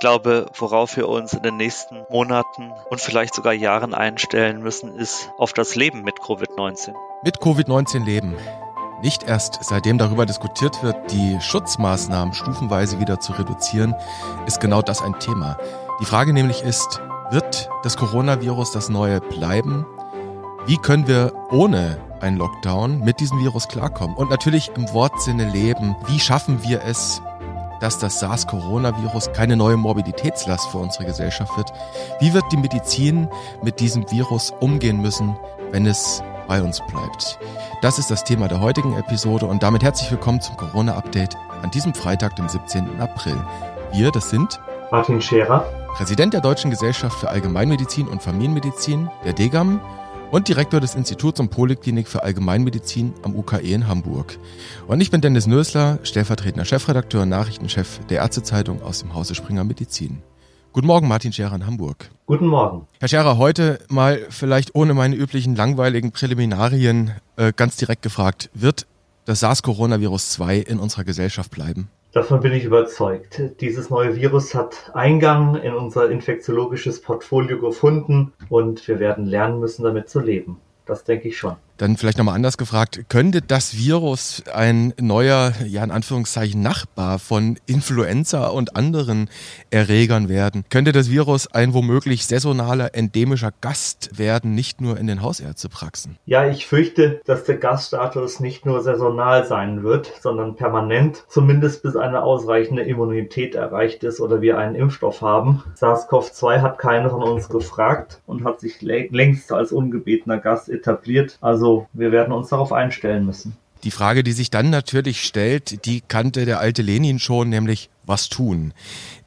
glaube, worauf wir uns in den nächsten Monaten und vielleicht sogar Jahren einstellen müssen, ist auf das Leben mit Covid-19. Mit Covid-19 leben. Nicht erst seitdem darüber diskutiert wird, die Schutzmaßnahmen stufenweise wieder zu reduzieren, ist genau das ein Thema. Die Frage nämlich ist, wird das Coronavirus das neue bleiben? Wie können wir ohne einen Lockdown mit diesem Virus klarkommen? Und natürlich im Wortsinne leben. Wie schaffen wir es, dass das SARS-Coronavirus keine neue Morbiditätslast für unsere Gesellschaft wird? Wie wird die Medizin mit diesem Virus umgehen müssen, wenn es bei uns bleibt? Das ist das Thema der heutigen Episode und damit herzlich willkommen zum Corona-Update an diesem Freitag, dem 17. April. Wir, das sind Martin Scherer, Präsident der Deutschen Gesellschaft für Allgemeinmedizin und Familienmedizin, der DGAM, und Direktor des Instituts und Poliklinik für Allgemeinmedizin am UKE in Hamburg. Und ich bin Dennis Nösler, stellvertretender Chefredakteur und Nachrichtenchef der Ärztezeitung aus dem Hause Springer Medizin. Guten Morgen, Martin Scherer in Hamburg. Guten Morgen. Herr Scherer, heute mal vielleicht ohne meine üblichen langweiligen Präliminarien äh, ganz direkt gefragt, wird das SARS-Coronavirus 2 in unserer Gesellschaft bleiben? Davon bin ich überzeugt. Dieses neue Virus hat Eingang in unser infektiologisches Portfolio gefunden und wir werden lernen müssen, damit zu leben. Das denke ich schon. Dann vielleicht nochmal anders gefragt, könnte das Virus ein neuer, ja in Anführungszeichen Nachbar von Influenza und anderen Erregern werden? Könnte das Virus ein womöglich saisonaler, endemischer Gast werden, nicht nur in den Hausärztepraxen? Ja, ich fürchte, dass der Gaststatus nicht nur saisonal sein wird, sondern permanent, zumindest bis eine ausreichende Immunität erreicht ist oder wir einen Impfstoff haben. SARS-CoV-2 hat keiner von uns gefragt und hat sich längst als ungebetener Gast etabliert. Also wir werden uns darauf einstellen müssen. Die Frage, die sich dann natürlich stellt, die kannte der alte Lenin schon, nämlich was tun.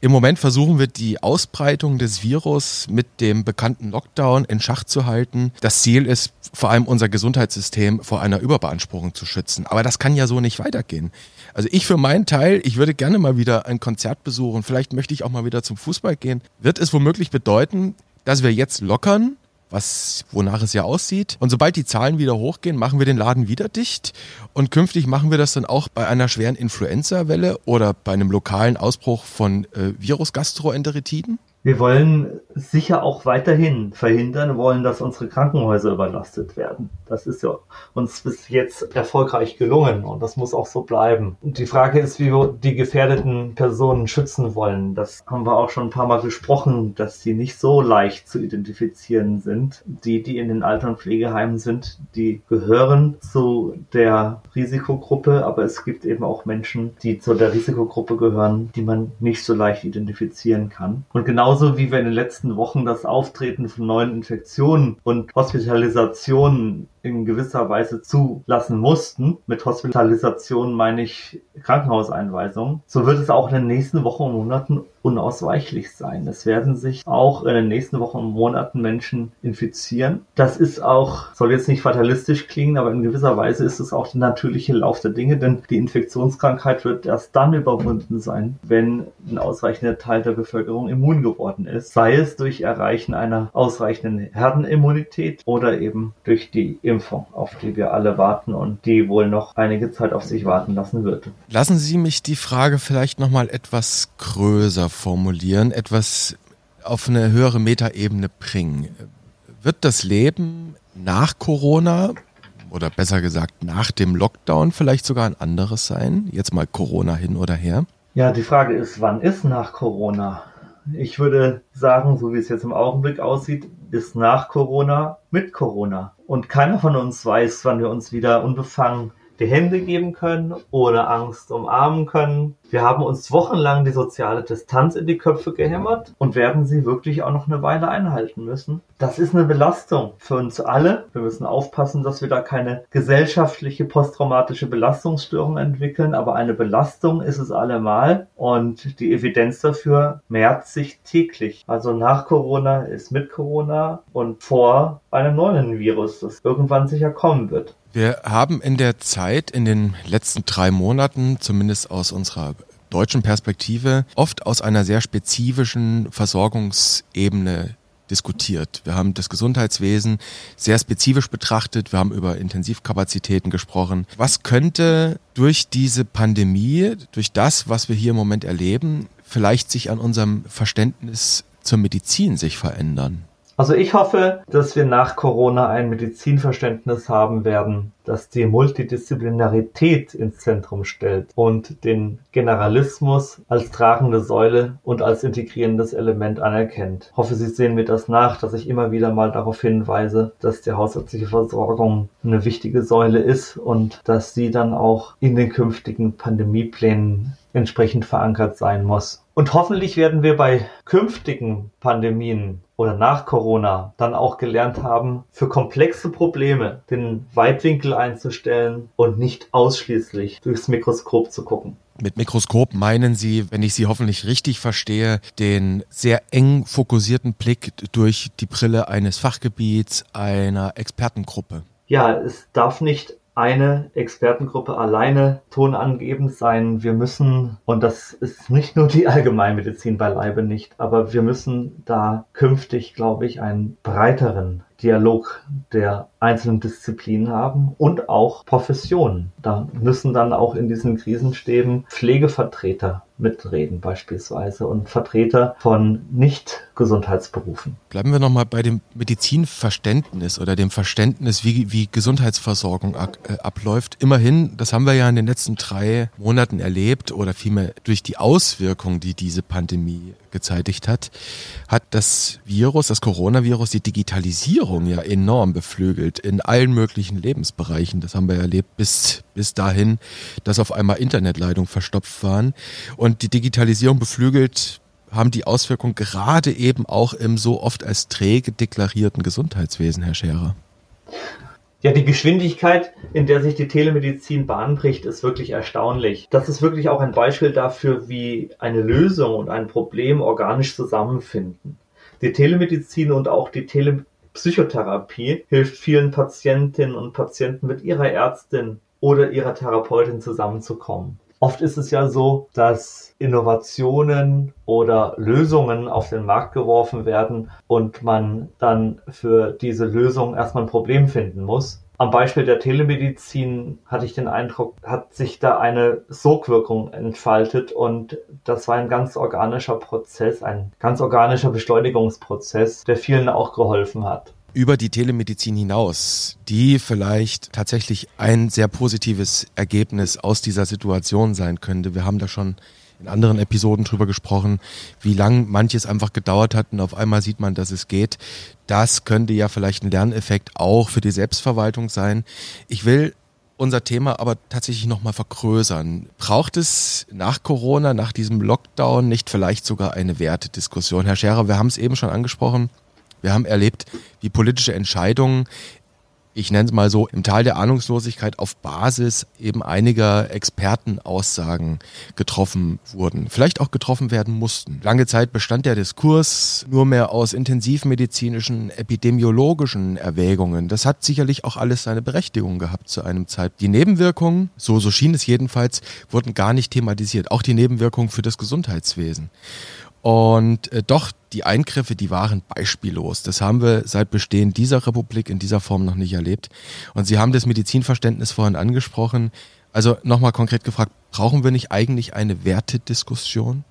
Im Moment versuchen wir die Ausbreitung des Virus mit dem bekannten Lockdown in Schach zu halten. Das Ziel ist vor allem unser Gesundheitssystem vor einer Überbeanspruchung zu schützen. Aber das kann ja so nicht weitergehen. Also ich für meinen Teil, ich würde gerne mal wieder ein Konzert besuchen. Vielleicht möchte ich auch mal wieder zum Fußball gehen. Wird es womöglich bedeuten, dass wir jetzt lockern was, wonach es ja aussieht. Und sobald die Zahlen wieder hochgehen, machen wir den Laden wieder dicht. Und künftig machen wir das dann auch bei einer schweren Influenza-Welle oder bei einem lokalen Ausbruch von äh, Virus-Gastroenteritiden? Wir wollen sicher auch weiterhin verhindern, wollen, dass unsere Krankenhäuser überlastet werden. Das ist ja uns bis jetzt erfolgreich gelungen und das muss auch so bleiben. Und die Frage ist, wie wir die gefährdeten Personen schützen wollen. Das haben wir auch schon ein paar Mal besprochen, dass die nicht so leicht zu identifizieren sind. Die, die in den Alter- und Pflegeheimen sind, die gehören zu der Risikogruppe, aber es gibt eben auch Menschen, die zu der Risikogruppe gehören, die man nicht so leicht identifizieren kann. Und genau genauso wie wir in den letzten Wochen das Auftreten von neuen Infektionen und Hospitalisationen in gewisser Weise zulassen mussten. Mit Hospitalisation meine ich Krankenhauseinweisungen. So wird es auch in den nächsten Wochen und Monaten unausweichlich sein. Es werden sich auch in den nächsten Wochen und Monaten Menschen infizieren. Das ist auch, soll jetzt nicht fatalistisch klingen, aber in gewisser Weise ist es auch der natürliche Lauf der Dinge, denn die Infektionskrankheit wird erst dann überwunden sein, wenn ein ausreichender Teil der Bevölkerung immun geworden ist. Sei es durch Erreichen einer ausreichenden Herdenimmunität oder eben durch die Impfung, auf die wir alle warten und die wohl noch einige Zeit auf sich warten lassen wird. Lassen Sie mich die Frage vielleicht noch mal etwas größer formulieren, etwas auf eine höhere Metaebene bringen. Wird das Leben nach Corona oder besser gesagt nach dem Lockdown vielleicht sogar ein anderes sein? Jetzt mal Corona hin oder her. Ja, die Frage ist, wann ist nach Corona? Ich würde sagen, so wie es jetzt im Augenblick aussieht, ist nach Corona mit Corona. Und keiner von uns weiß, wann wir uns wieder unbefangen die Hände geben können, ohne Angst umarmen können. Wir haben uns wochenlang die soziale Distanz in die Köpfe gehämmert und werden sie wirklich auch noch eine Weile einhalten müssen. Das ist eine Belastung für uns alle. Wir müssen aufpassen, dass wir da keine gesellschaftliche posttraumatische Belastungsstörung entwickeln, aber eine Belastung ist es allemal und die Evidenz dafür mehrt sich täglich. Also nach Corona ist mit Corona und vor einem neuen Virus, das irgendwann sicher kommen wird. Wir haben in der Zeit, in den letzten drei Monaten, zumindest aus unserer deutschen Perspektive, oft aus einer sehr spezifischen Versorgungsebene diskutiert. Wir haben das Gesundheitswesen sehr spezifisch betrachtet. Wir haben über Intensivkapazitäten gesprochen. Was könnte durch diese Pandemie, durch das, was wir hier im Moment erleben, vielleicht sich an unserem Verständnis zur Medizin sich verändern? Also ich hoffe, dass wir nach Corona ein Medizinverständnis haben werden, das die Multidisziplinarität ins Zentrum stellt und den Generalismus als tragende Säule und als integrierendes Element anerkennt. Ich hoffe, Sie sehen mir das nach, dass ich immer wieder mal darauf hinweise, dass die hausärztliche Versorgung eine wichtige Säule ist und dass sie dann auch in den künftigen Pandemieplänen entsprechend verankert sein muss. Und hoffentlich werden wir bei künftigen Pandemien oder nach Corona dann auch gelernt haben, für komplexe Probleme den Weitwinkel einzustellen und nicht ausschließlich durchs Mikroskop zu gucken. Mit Mikroskop meinen Sie, wenn ich Sie hoffentlich richtig verstehe, den sehr eng fokussierten Blick durch die Brille eines Fachgebiets, einer Expertengruppe. Ja, es darf nicht eine Expertengruppe alleine tonangebend sein. Wir müssen, und das ist nicht nur die Allgemeinmedizin beileibe nicht, aber wir müssen da künftig, glaube ich, einen breiteren Dialog der einzelnen Disziplinen haben und auch Professionen. Da müssen dann auch in diesen Krisenstäben Pflegevertreter mitreden beispielsweise und Vertreter von Nicht-Gesundheitsberufen. Bleiben wir nochmal bei dem Medizinverständnis oder dem Verständnis, wie, wie Gesundheitsversorgung ab, äh, abläuft. Immerhin, das haben wir ja in den letzten drei Monaten erlebt oder vielmehr durch die Auswirkungen, die diese Pandemie gezeitigt hat, hat das Virus, das Coronavirus, die Digitalisierung ja enorm beflügelt in allen möglichen Lebensbereichen. Das haben wir erlebt bis, bis dahin, dass auf einmal Internetleitungen verstopft waren. Und die Digitalisierung beflügelt haben die Auswirkungen gerade eben auch im so oft als träge deklarierten Gesundheitswesen, Herr Scherer. Ja, die Geschwindigkeit, in der sich die Telemedizin Bahn bricht, ist wirklich erstaunlich. Das ist wirklich auch ein Beispiel dafür, wie eine Lösung und ein Problem organisch zusammenfinden. Die Telemedizin und auch die Telepsychotherapie hilft vielen Patientinnen und Patienten mit ihrer Ärztin oder ihrer Therapeutin zusammenzukommen. Oft ist es ja so, dass Innovationen oder Lösungen auf den Markt geworfen werden und man dann für diese Lösung erstmal ein Problem finden muss. Am Beispiel der Telemedizin hatte ich den Eindruck, hat sich da eine Sogwirkung entfaltet und das war ein ganz organischer Prozess, ein ganz organischer Beschleunigungsprozess, der vielen auch geholfen hat über die Telemedizin hinaus, die vielleicht tatsächlich ein sehr positives Ergebnis aus dieser Situation sein könnte. Wir haben da schon in anderen Episoden drüber gesprochen, wie lang manches einfach gedauert hat und auf einmal sieht man, dass es geht. Das könnte ja vielleicht ein Lerneffekt auch für die Selbstverwaltung sein. Ich will unser Thema aber tatsächlich nochmal vergrößern. Braucht es nach Corona, nach diesem Lockdown nicht vielleicht sogar eine Wertediskussion? Herr Scherer, wir haben es eben schon angesprochen. Wir haben erlebt, wie politische Entscheidungen, ich nenne es mal so, im Tal der Ahnungslosigkeit auf Basis eben einiger Expertenaussagen getroffen wurden, vielleicht auch getroffen werden mussten. Lange Zeit bestand der Diskurs nur mehr aus intensivmedizinischen, epidemiologischen Erwägungen. Das hat sicherlich auch alles seine Berechtigung gehabt zu einem Zeit. Die Nebenwirkungen, so, so schien es jedenfalls, wurden gar nicht thematisiert. Auch die Nebenwirkungen für das Gesundheitswesen. Und äh, doch, die Eingriffe, die waren beispiellos. Das haben wir seit Bestehen dieser Republik in dieser Form noch nicht erlebt. Und Sie haben das Medizinverständnis vorhin angesprochen. Also nochmal konkret gefragt, brauchen wir nicht eigentlich eine Wertediskussion?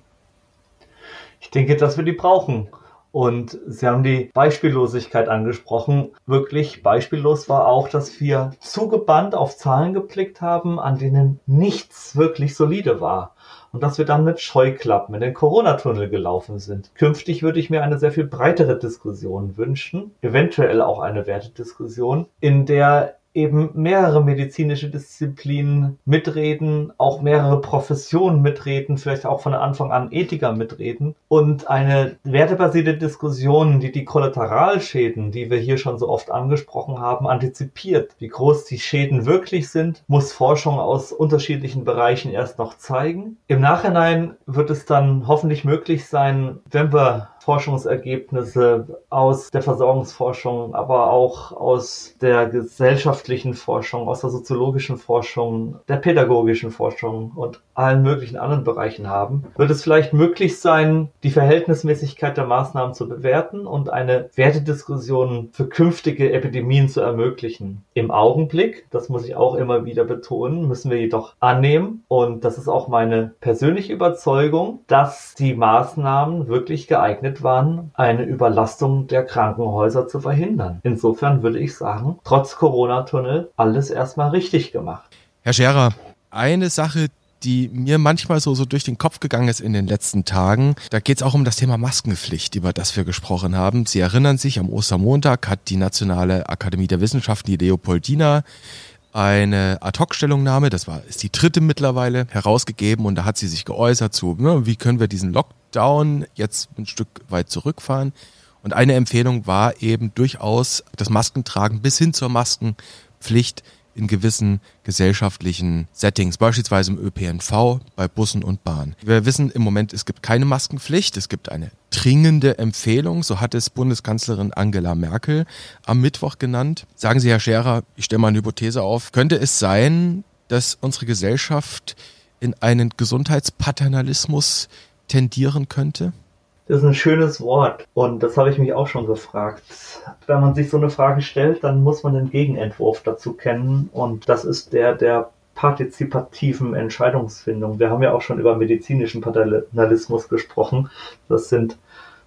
Ich denke, dass wir die brauchen. Und Sie haben die Beispiellosigkeit angesprochen. Wirklich beispiellos war auch, dass wir zugebannt auf Zahlen geblickt haben, an denen nichts wirklich solide war und dass wir dann mit Scheuklappen in den Corona-Tunnel gelaufen sind. Künftig würde ich mir eine sehr viel breitere Diskussion wünschen, eventuell auch eine Wertediskussion, in der eben mehrere medizinische Disziplinen mitreden, auch mehrere Professionen mitreden, vielleicht auch von Anfang an Ethiker mitreden und eine wertebasierte Diskussion, die die Kollateralschäden, die wir hier schon so oft angesprochen haben, antizipiert. Wie groß die Schäden wirklich sind, muss Forschung aus unterschiedlichen Bereichen erst noch zeigen. Im Nachhinein wird es dann hoffentlich möglich sein, wenn wir Forschungsergebnisse aus der Versorgungsforschung, aber auch aus der Gesellschaft wirtschaftlichen Forschung, aus der soziologischen Forschung, der pädagogischen Forschung und allen möglichen anderen Bereichen haben, wird es vielleicht möglich sein, die Verhältnismäßigkeit der Maßnahmen zu bewerten und eine Wertediskussion für künftige Epidemien zu ermöglichen. Im Augenblick, das muss ich auch immer wieder betonen, müssen wir jedoch annehmen, und das ist auch meine persönliche Überzeugung, dass die Maßnahmen wirklich geeignet waren, eine Überlastung der Krankenhäuser zu verhindern. Insofern würde ich sagen, trotz Corona-Tunnel alles erstmal richtig gemacht. Herr Scherer, eine Sache, die mir manchmal so, so durch den Kopf gegangen ist in den letzten Tagen. Da geht es auch um das Thema Maskenpflicht, über das wir gesprochen haben. Sie erinnern sich, am Ostermontag hat die Nationale Akademie der Wissenschaften, die Leopoldina, eine Ad-Hoc-Stellungnahme, das war, ist die dritte mittlerweile, herausgegeben und da hat sie sich geäußert zu, ne, wie können wir diesen Lockdown jetzt ein Stück weit zurückfahren. Und eine Empfehlung war eben durchaus das Maskentragen bis hin zur Maskenpflicht in gewissen gesellschaftlichen Settings, beispielsweise im ÖPNV, bei Bussen und Bahnen. Wir wissen im Moment, es gibt keine Maskenpflicht, es gibt eine dringende Empfehlung, so hat es Bundeskanzlerin Angela Merkel am Mittwoch genannt. Sagen Sie, Herr Scherer, ich stelle mal eine Hypothese auf, könnte es sein, dass unsere Gesellschaft in einen Gesundheitspaternalismus tendieren könnte? Das ist ein schönes Wort und das habe ich mich auch schon gefragt. Wenn man sich so eine Frage stellt, dann muss man den Gegenentwurf dazu kennen und das ist der der partizipativen Entscheidungsfindung. Wir haben ja auch schon über medizinischen Paternalismus gesprochen. Das sind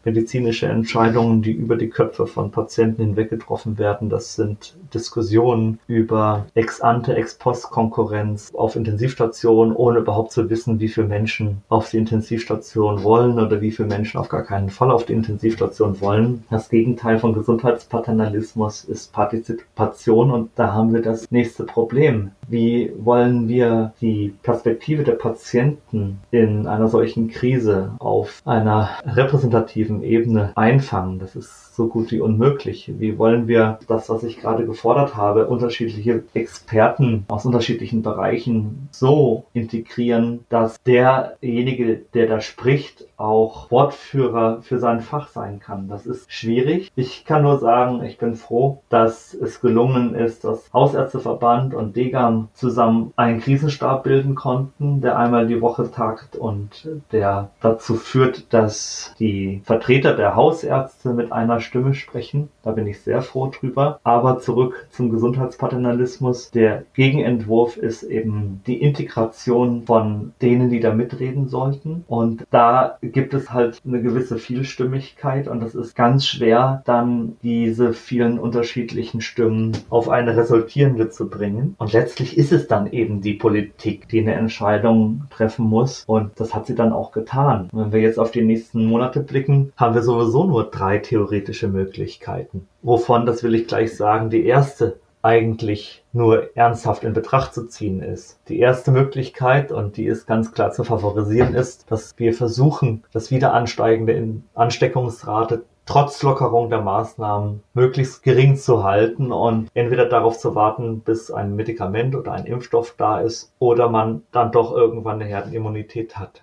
medizinische Entscheidungen, die über die Köpfe von Patienten hinweg getroffen werden. Das sind Diskussionen über Ex-ante, Ex-post-Konkurrenz auf Intensivstationen, ohne überhaupt zu wissen, wie viele Menschen auf die Intensivstation wollen oder wie viele Menschen auf gar keinen Fall auf die Intensivstation wollen. Das Gegenteil von Gesundheitspaternalismus ist Partizipation und da haben wir das nächste Problem. Wie wollen wir die Perspektive der Patienten in einer solchen Krise auf einer repräsentativen Ebene einfangen. Das ist so gut wie unmöglich. Wie wollen wir das, was ich gerade gefordert habe, unterschiedliche Experten aus unterschiedlichen Bereichen so integrieren, dass derjenige, der da spricht, auch Wortführer für sein Fach sein kann. Das ist schwierig. Ich kann nur sagen, ich bin froh, dass es gelungen ist, dass Hausärzteverband und Degam zusammen einen Krisenstab bilden konnten, der einmal die Woche tagt und der dazu führt, dass die Vertreter der Hausärzte mit einer Stimme sprechen. Da bin ich sehr froh drüber. Aber zurück zum Gesundheitspaternalismus. Der Gegenentwurf ist eben die Integration von denen, die da mitreden sollten. Und da gibt es halt eine gewisse Vielstimmigkeit und es ist ganz schwer, dann diese vielen unterschiedlichen Stimmen auf eine resultierende zu bringen. Und letztlich ist es dann eben die Politik, die eine Entscheidung treffen muss. Und das hat sie dann auch getan. Wenn wir jetzt auf die nächsten Monate blicken, haben wir sowieso nur drei theoretische Möglichkeiten. Wovon, das will ich gleich sagen, die erste eigentlich nur ernsthaft in Betracht zu ziehen ist. Die erste Möglichkeit, und die ist ganz klar zu favorisieren, ist, dass wir versuchen, das Wiederansteigende Ansteckungsrate trotz Lockerung der Maßnahmen möglichst gering zu halten und entweder darauf zu warten, bis ein Medikament oder ein Impfstoff da ist oder man dann doch irgendwann eine Herdenimmunität hat.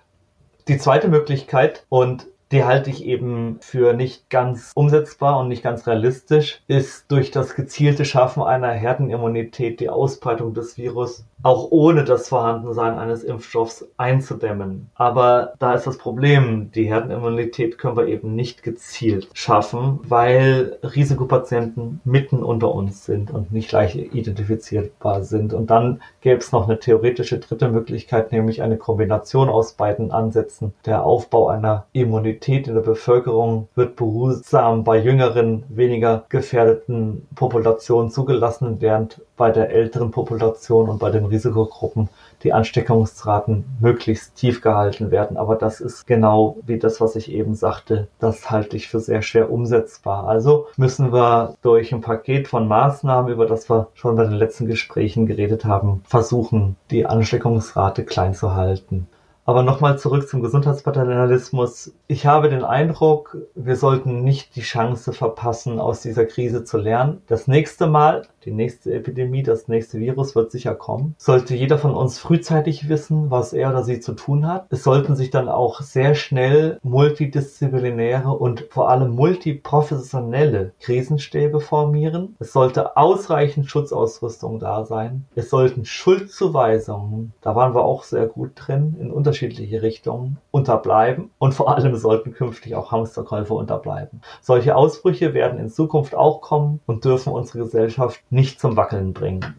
Die zweite Möglichkeit, und die halte ich eben für nicht ganz umsetzbar und nicht ganz realistisch, ist durch das gezielte Schaffen einer Herdenimmunität die Ausbreitung des Virus auch ohne das Vorhandensein eines Impfstoffs einzudämmen. Aber da ist das Problem, die Herdenimmunität können wir eben nicht gezielt schaffen, weil Risikopatienten mitten unter uns sind und nicht leicht identifizierbar sind. Und dann gäbe es noch eine theoretische dritte Möglichkeit, nämlich eine Kombination aus beiden Ansätzen. Der Aufbau einer Immunität in der Bevölkerung wird behutsam bei jüngeren, weniger gefährdeten Populationen zugelassen, während bei der älteren Population und bei den Risikogruppen die Ansteckungsraten möglichst tief gehalten werden. Aber das ist genau wie das, was ich eben sagte. Das halte ich für sehr schwer umsetzbar. Also müssen wir durch ein Paket von Maßnahmen, über das wir schon bei den letzten Gesprächen geredet haben, versuchen, die Ansteckungsrate klein zu halten. Aber nochmal zurück zum Gesundheitspaternalismus. Ich habe den Eindruck, wir sollten nicht die Chance verpassen, aus dieser Krise zu lernen. Das nächste Mal, die nächste Epidemie, das nächste Virus wird sicher kommen. Sollte jeder von uns frühzeitig wissen, was er oder sie zu tun hat. Es sollten sich dann auch sehr schnell multidisziplinäre und vor allem multiprofessionelle Krisenstäbe formieren. Es sollte ausreichend Schutzausrüstung da sein. Es sollten Schuldzuweisungen, da waren wir auch sehr gut drin, in unterschiedliche Richtungen unterbleiben und vor allem sollten künftig auch Hamsterkäufe unterbleiben. Solche Ausbrüche werden in Zukunft auch kommen und dürfen unsere Gesellschaft nicht zum Wackeln bringen.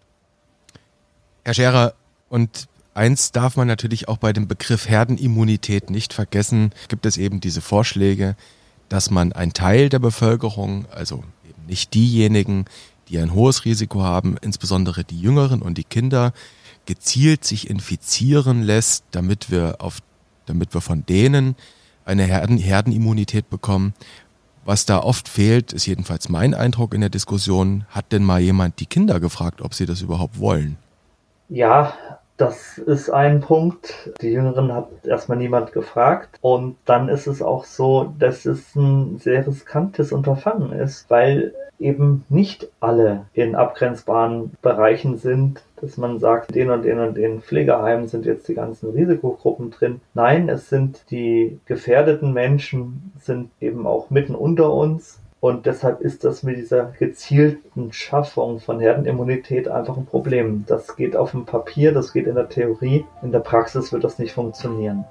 Herr Scherer, und eins darf man natürlich auch bei dem Begriff Herdenimmunität nicht vergessen, gibt es eben diese Vorschläge, dass man einen Teil der Bevölkerung, also eben nicht diejenigen, die ein hohes Risiko haben, insbesondere die Jüngeren und die Kinder, gezielt sich infizieren lässt, damit wir auf, damit wir von denen eine Herden, Herdenimmunität bekommen. Was da oft fehlt, ist jedenfalls mein Eindruck in der Diskussion, hat denn mal jemand die Kinder gefragt, ob sie das überhaupt wollen? Ja, das ist ein Punkt. Die Jüngeren hat erstmal niemand gefragt. Und dann ist es auch so, dass es ein sehr riskantes Unterfangen ist, weil eben nicht alle in abgrenzbaren Bereichen sind, dass man sagt, den und den und den Pflegeheimen sind jetzt die ganzen Risikogruppen drin. Nein, es sind die gefährdeten Menschen, sind eben auch mitten unter uns. Und deshalb ist das mit dieser gezielten Schaffung von Herdenimmunität einfach ein Problem. Das geht auf dem Papier, das geht in der Theorie. In der Praxis wird das nicht funktionieren.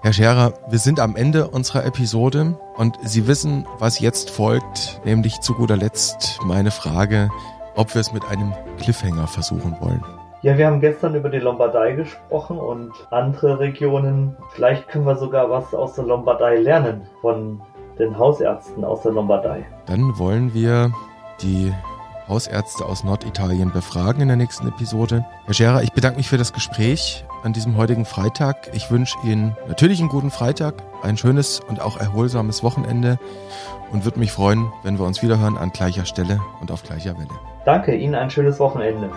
Herr Scherer, wir sind am Ende unserer Episode und Sie wissen, was jetzt folgt, nämlich zu guter Letzt meine Frage, ob wir es mit einem Cliffhanger versuchen wollen. Ja, wir haben gestern über die Lombardei gesprochen und andere Regionen. Vielleicht können wir sogar was aus der Lombardei lernen von den Hausärzten aus der Lombardei. Dann wollen wir die Hausärzte aus Norditalien befragen in der nächsten Episode. Herr Scherer, ich bedanke mich für das Gespräch an diesem heutigen Freitag. Ich wünsche Ihnen natürlich einen guten Freitag, ein schönes und auch erholsames Wochenende und würde mich freuen, wenn wir uns wiederhören an gleicher Stelle und auf gleicher Welle. Danke, Ihnen ein schönes Wochenende.